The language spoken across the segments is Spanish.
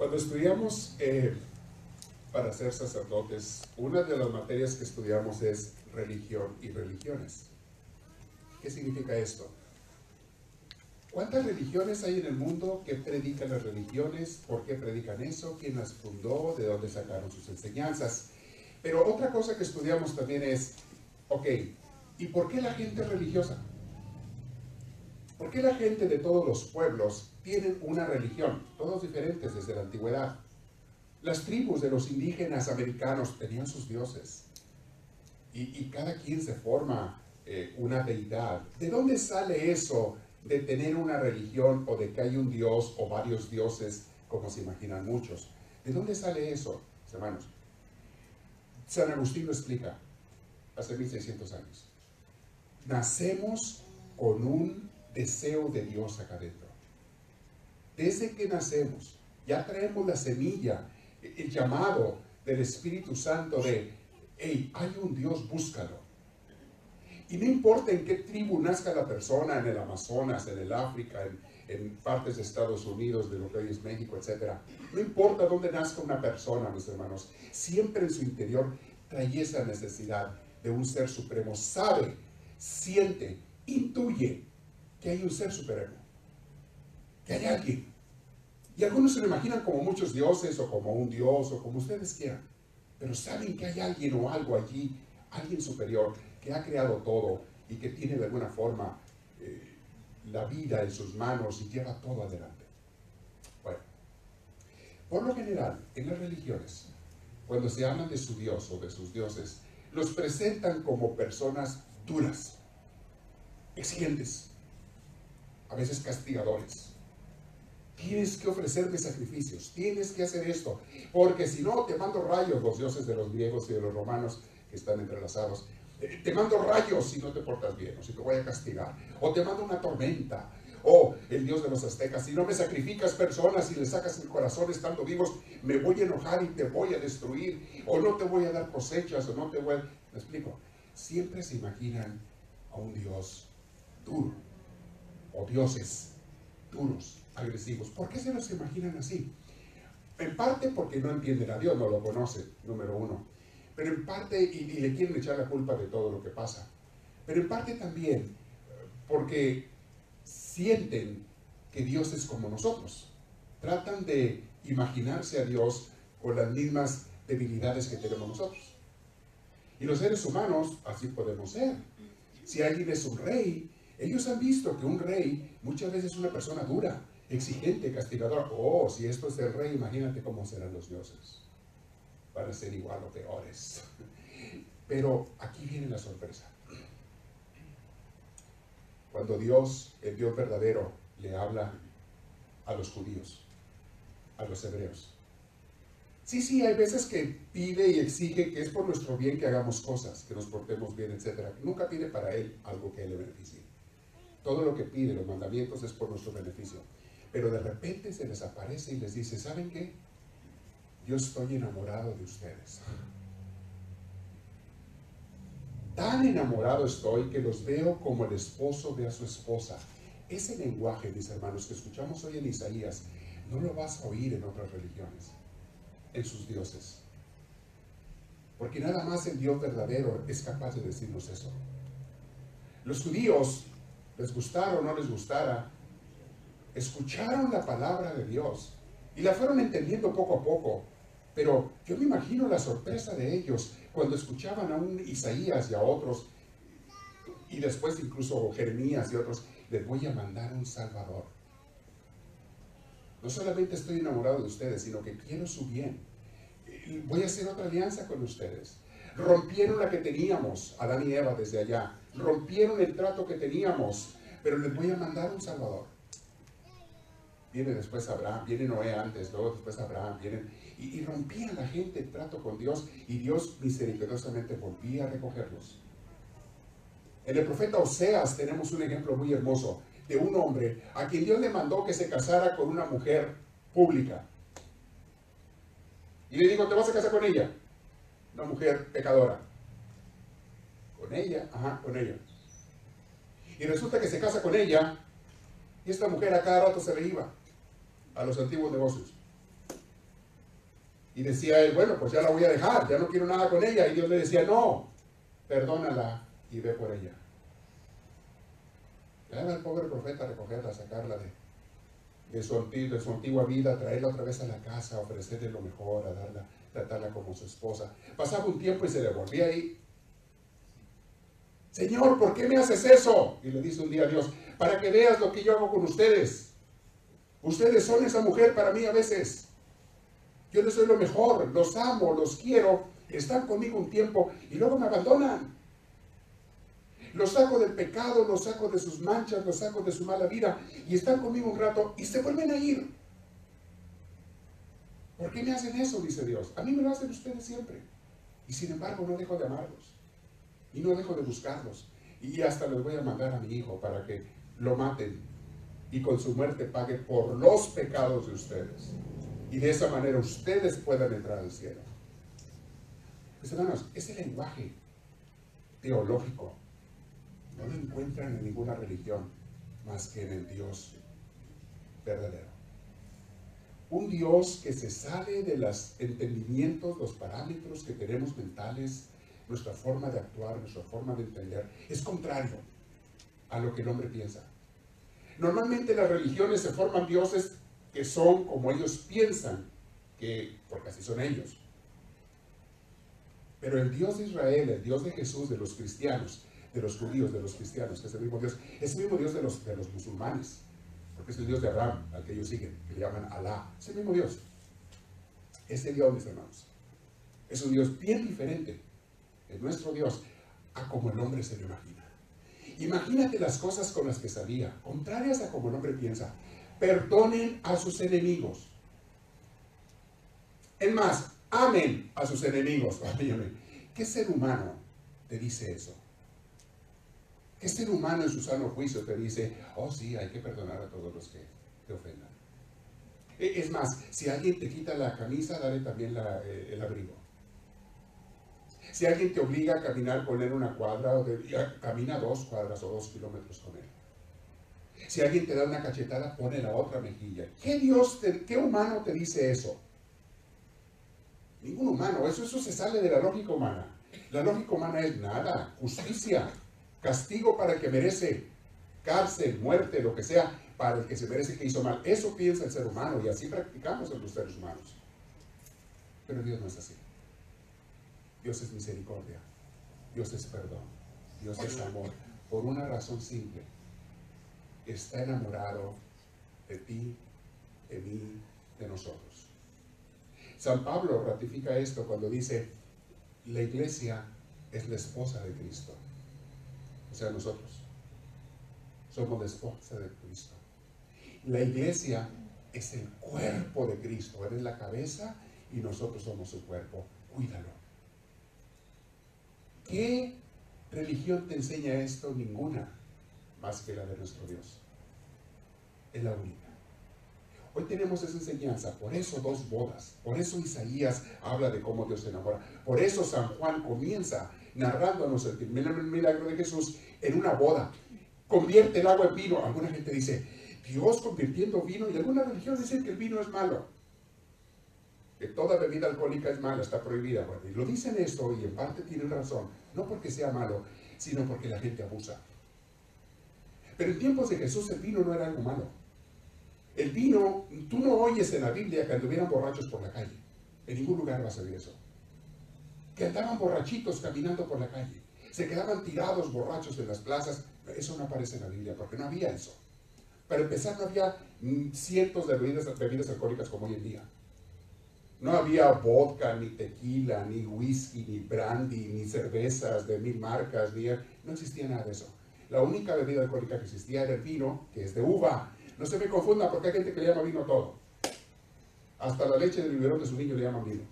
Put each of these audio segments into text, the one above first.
Cuando estudiamos eh, para ser sacerdotes, una de las materias que estudiamos es religión y religiones. ¿Qué significa esto? ¿Cuántas religiones hay en el mundo? ¿Qué predican las religiones? ¿Por qué predican eso? ¿Quién las fundó? ¿De dónde sacaron sus enseñanzas? Pero otra cosa que estudiamos también es, ok, ¿y por qué la gente es religiosa? ¿Por qué la gente de todos los pueblos tienen una religión? Todos diferentes desde la antigüedad. Las tribus de los indígenas americanos tenían sus dioses. Y, cada quien se forma eh, una deidad. ¿De dónde sale eso de tener una religión o de que hay un dios o varios dioses, como se imaginan muchos? ¿De dónde sale eso, hermanos? San Agustín lo explica hace 1600 años. Nacemos con un deseo de Dios acá adentro. Desde que nacemos, ya traemos la semilla, el llamado del Espíritu Santo de, hey, hay un Dios, búscalo. Y no importa en qué tribu nazca la persona, en el Amazonas, en el África, en, en partes de Estados Unidos, de lo que México, etc. No importa dónde nazca una persona, mis hermanos, siempre en su interior trae esa necesidad de un ser supremo. Sabe, siente, intuye que hay un ser supremo, que hay alguien. Y algunos se lo imaginan como muchos dioses o como un dios o como ustedes quieran, pero saben que hay alguien o algo allí, alguien superior, que ha creado todo y que tiene de alguna forma eh, la vida en sus manos y lleva todo adelante. Bueno, por lo general, en las religiones, cuando se hablan de su Dios o de sus dioses, los presentan como personas duras, exigentes, a veces castigadores. Tienes que ofrecerme sacrificios, tienes que hacer esto, porque si no te mando rayos, los dioses de los griegos y de los romanos que están entrelazados, eh, te mando rayos si no te portas bien, o si te voy a castigar, o te mando una tormenta, o el dios de los aztecas, si no me sacrificas personas y le sacas el corazón estando vivos, me voy a enojar y te voy a destruir, o no te voy a dar cosechas, o no te voy a... ¿Me explico? Siempre se imaginan a un dios duro, o dioses duros, agresivos. ¿Por qué se los imaginan así? En parte porque no entienden a Dios, no lo conocen, número uno. Pero en parte, y, le quieren echar la culpa de todo lo que pasa. Pero en parte también porque sienten que Dios es como nosotros. Tratan de imaginarse a Dios con las mismas debilidades que tenemos nosotros. Y los seres humanos así podemos ser. Si alguien es un rey, ellos han visto que un rey muchas veces es una persona dura, exigente, castigadora. Oh, si esto es el rey, imagínate cómo serán los dioses. Van a ser igual o peores. Pero aquí viene la sorpresa. Cuando Dios, el Dios verdadero, le habla a los judíos, a los hebreos. Sí, sí, hay veces que pide y exige que es por nuestro bien que hagamos cosas, que nos portemos bien, etc. Nunca pide para él algo que le beneficie. Todo lo que pide, los mandamientos, es por nuestro beneficio. Pero de repente se les aparece y les dice, ¿saben qué? Yo estoy enamorado de ustedes. Tan enamorado estoy que los veo como el esposo ve a su esposa. Ese lenguaje, mis hermanos, que escuchamos hoy en Isaías, no lo vas a oír en otras religiones, en sus dioses. Porque nada más el Dios verdadero es capaz de decirnos eso. Los judíos les gustara o no les gustara, escucharon la palabra de Dios y la fueron entendiendo poco a poco. Pero yo me imagino la sorpresa de ellos cuando escuchaban a un Isaías y a otros, y después incluso Jeremías y otros, les voy a mandar un Salvador. No solamente estoy enamorado de ustedes, sino que quiero su bien. Voy a hacer otra alianza con ustedes. Rompieron la que teníamos, Adán y Eva desde allá rompieron el trato que teníamos, pero les voy a mandar un Salvador. Viene después Abraham, viene Noé antes, luego después Abraham, vienen, y, y rompían la gente el trato con Dios, y Dios misericordiosamente volvía a recogerlos. En el profeta Oseas tenemos un ejemplo muy hermoso de un hombre a quien Dios le mandó que se casara con una mujer pública. Y le digo, ¿te vas a casar con ella? Una mujer pecadora con ella, ajá, con ella. Y resulta que se casa con ella y esta mujer a cada rato se le iba a los antiguos negocios. Y decía él, bueno, pues ya la voy a dejar, ya no quiero nada con ella. Y Dios le decía, no, perdónala y ve por ella. Era el pobre profeta a recogerla, sacarla de, de, su, de su antigua vida, traerla otra vez a la casa, ofrecerle lo mejor, a darla, tratarla como su esposa. Pasaba un tiempo y se le volvía ahí. Señor, ¿por qué me haces eso? Y le dice un día a Dios, para que veas lo que yo hago con ustedes. Ustedes son esa mujer para mí a veces. Yo les doy lo mejor, los amo, los quiero, están conmigo un tiempo y luego me abandonan. Los saco del pecado, los saco de sus manchas, los saco de su mala vida y están conmigo un rato y se vuelven a ir. ¿Por qué me hacen eso? Dice Dios. A mí me lo hacen ustedes siempre. Y sin embargo no dejo de amarlos. Y no dejo de buscarlos. Y hasta les voy a mandar a mi hijo para que lo maten y con su muerte pague por los pecados de ustedes. Y de esa manera ustedes puedan entrar al cielo. Mis hermanos, ese lenguaje teológico no lo encuentran en ninguna religión más que en el Dios verdadero. Un Dios que se sale de los entendimientos, los parámetros que tenemos mentales, nuestra forma de actuar, nuestra forma de entender, es contrario a lo que el hombre piensa. Normalmente las religiones se forman dioses que son como ellos piensan, que, porque así son ellos. Pero el Dios de Israel, el Dios de Jesús, de los cristianos, de los judíos, de los cristianos, que es el mismo Dios, es el mismo Dios de los, de los musulmanes, porque es el Dios de Abraham, al que ellos siguen, que le llaman Alá. Es el mismo Dios. Ese Dios, mis hermanos, es un Dios bien diferente, es nuestro Dios, a como el hombre se lo imagina. Imagínate las cosas con las que salía, contrarias a como el hombre piensa. Perdonen a sus enemigos. Es más, amen a sus enemigos. ¿Qué ser humano te dice eso? ¿Qué ser humano en su sano juicio te dice, oh sí, hay que perdonar a todos los que te ofendan? E, es más, si alguien te quita la camisa, dale también eh, el abrigo. Si alguien te obliga a caminar con él una cuadra, o camina dos cuadras o dos kilómetros con él. Si alguien te da una cachetada, pone la otra mejilla. ¿Qué Dios, qué humano te dice eso? Ningún humano. Eso, eso se sale de la lógica humana. La lógica humana es nada, justicia, castigo para el que merece, cárcel, muerte, lo que sea, para el que se merece que hizo mal. Eso piensa el ser humano y así practicamos en los seres humanos. Pero Dios no es así. Dios es misericordia, Dios es perdón, Dios es amor, por una razón simple. Está enamorado de ti, de mí, de nosotros. San Pablo ratifica esto cuando dice, la iglesia es la esposa de Cristo. O sea, nosotros somos la esposa de Cristo. La iglesia es el cuerpo de Cristo. Él es la cabeza y nosotros somos su cuerpo. Cuídalo. ¿Qué religión te enseña esto? Ninguna, más que la de nuestro Dios. Es la única. Hoy tenemos esa enseñanza, por eso dos bodas, por eso Isaías habla de cómo Dios se enamora, por eso San Juan comienza narrándonos el milagro de Jesús en una boda. Convierte el agua en vino. Alguna gente dice, Dios convirtiendo vino, y algunas religiones dicen que el vino es malo que toda bebida alcohólica es mala, está prohibida. Y lo dicen esto y en parte tienen razón, no porque sea malo, sino porque la gente abusa. Pero en tiempos de Jesús el vino no era algo malo. El vino, tú no oyes en la Biblia que anduvieran borrachos por la calle. En ningún lugar vas a ver eso. Que andaban borrachitos caminando por la calle. Se quedaban tirados borrachos en las plazas. Eso no aparece en la Biblia porque no había eso. Para empezar, no había mm, cientos de bebidas alcohólicas como hoy en día. No había vodka, ni tequila, ni whisky, ni brandy, ni cervezas de mil marcas, ni... no existía nada de eso. La única bebida alcohólica que existía era el vino, que es de uva. No se me confunda porque hay gente que le llama vino todo. Hasta la leche del biberón de su niño le llaman vino.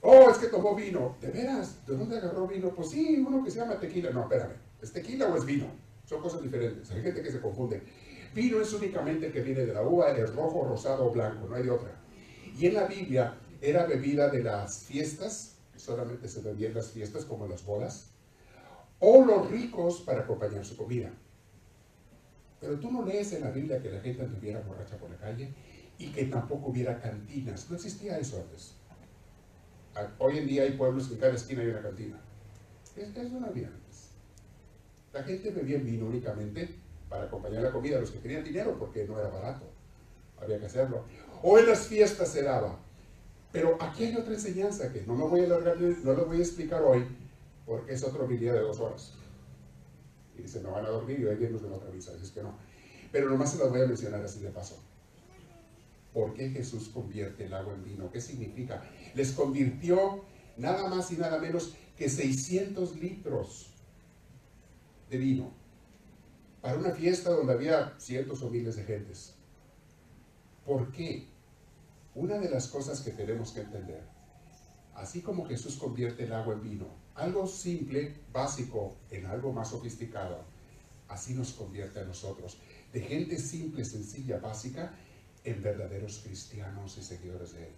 Oh, es que tomó vino. ¿De veras? ¿De dónde agarró vino? Pues sí, uno que se llama tequila. No, espérame. ¿Es tequila o es vino? Son cosas diferentes. Hay gente que se confunde. Vino es únicamente el que viene de la uva, es rojo, rosado o blanco, no hay de otra. Y en la Biblia era bebida de las fiestas, solamente se bebía en las fiestas como las bodas, o los ricos para acompañar su comida. Pero tú no lees en la Biblia que la gente anduviera borracha por la calle. y que tampoco hubiera cantinas. No existía eso antes. Hoy en día hay pueblos que en cada esquina hay una cantina. Eso no había antes. La gente bebía vino únicamente para acompañar la comida, los que querían dinero, porque no era barato. Había que hacerlo. O en las fiestas se daba. Pero aquí hay otra enseñanza que no me voy a alargar, no lo voy a explicar hoy, porque es otro día de dos horas. Y se me van a dormir y hoy viene de otra misa, es que no. Pero nomás se las voy a mencionar así de paso. ¿Por qué Jesús convierte el agua en vino? ¿Qué significa? Les convirtió nada más y nada menos que 600 litros de vino para una fiesta donde había cientos o miles de gentes. ¿Por qué? Una de las cosas que tenemos que entender, así como Jesús convierte el agua en vino, algo simple, básico, en algo más sofisticado, así nos convierte a nosotros, de gente simple, sencilla, básica, en verdaderos cristianos y seguidores de Él.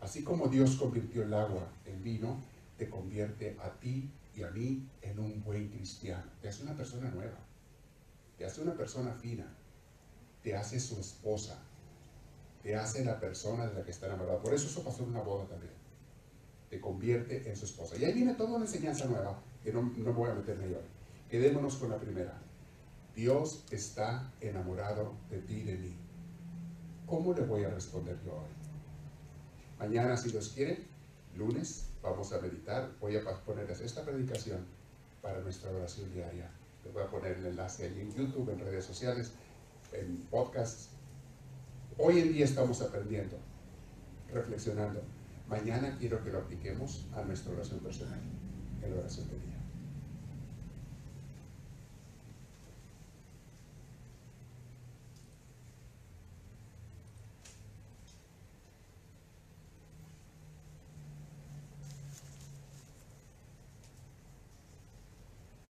Así como Dios convirtió el agua en vino, te convierte a ti y a mí en un buen cristiano. Te hace una persona nueva, te hace una persona fina, te hace su esposa, te hace la persona de la que está enamorada. Por eso eso pasó en una boda también. Te convierte en su esposa. Y ahí viene toda una enseñanza nueva, que no, no voy a meterme hoy. Quedémonos con la primera. Dios está enamorado de ti y de mí. ¿Cómo le voy a responder yo hoy? Mañana, si Dios quiere, lunes, vamos a meditar. Voy a ponerles esta predicación para nuestra oración diaria. Les voy a poner el enlace allí en YouTube, en redes sociales, en podcasts. Hoy en día estamos aprendiendo, reflexionando. Mañana quiero que lo apliquemos a nuestra oración personal, en oración de día.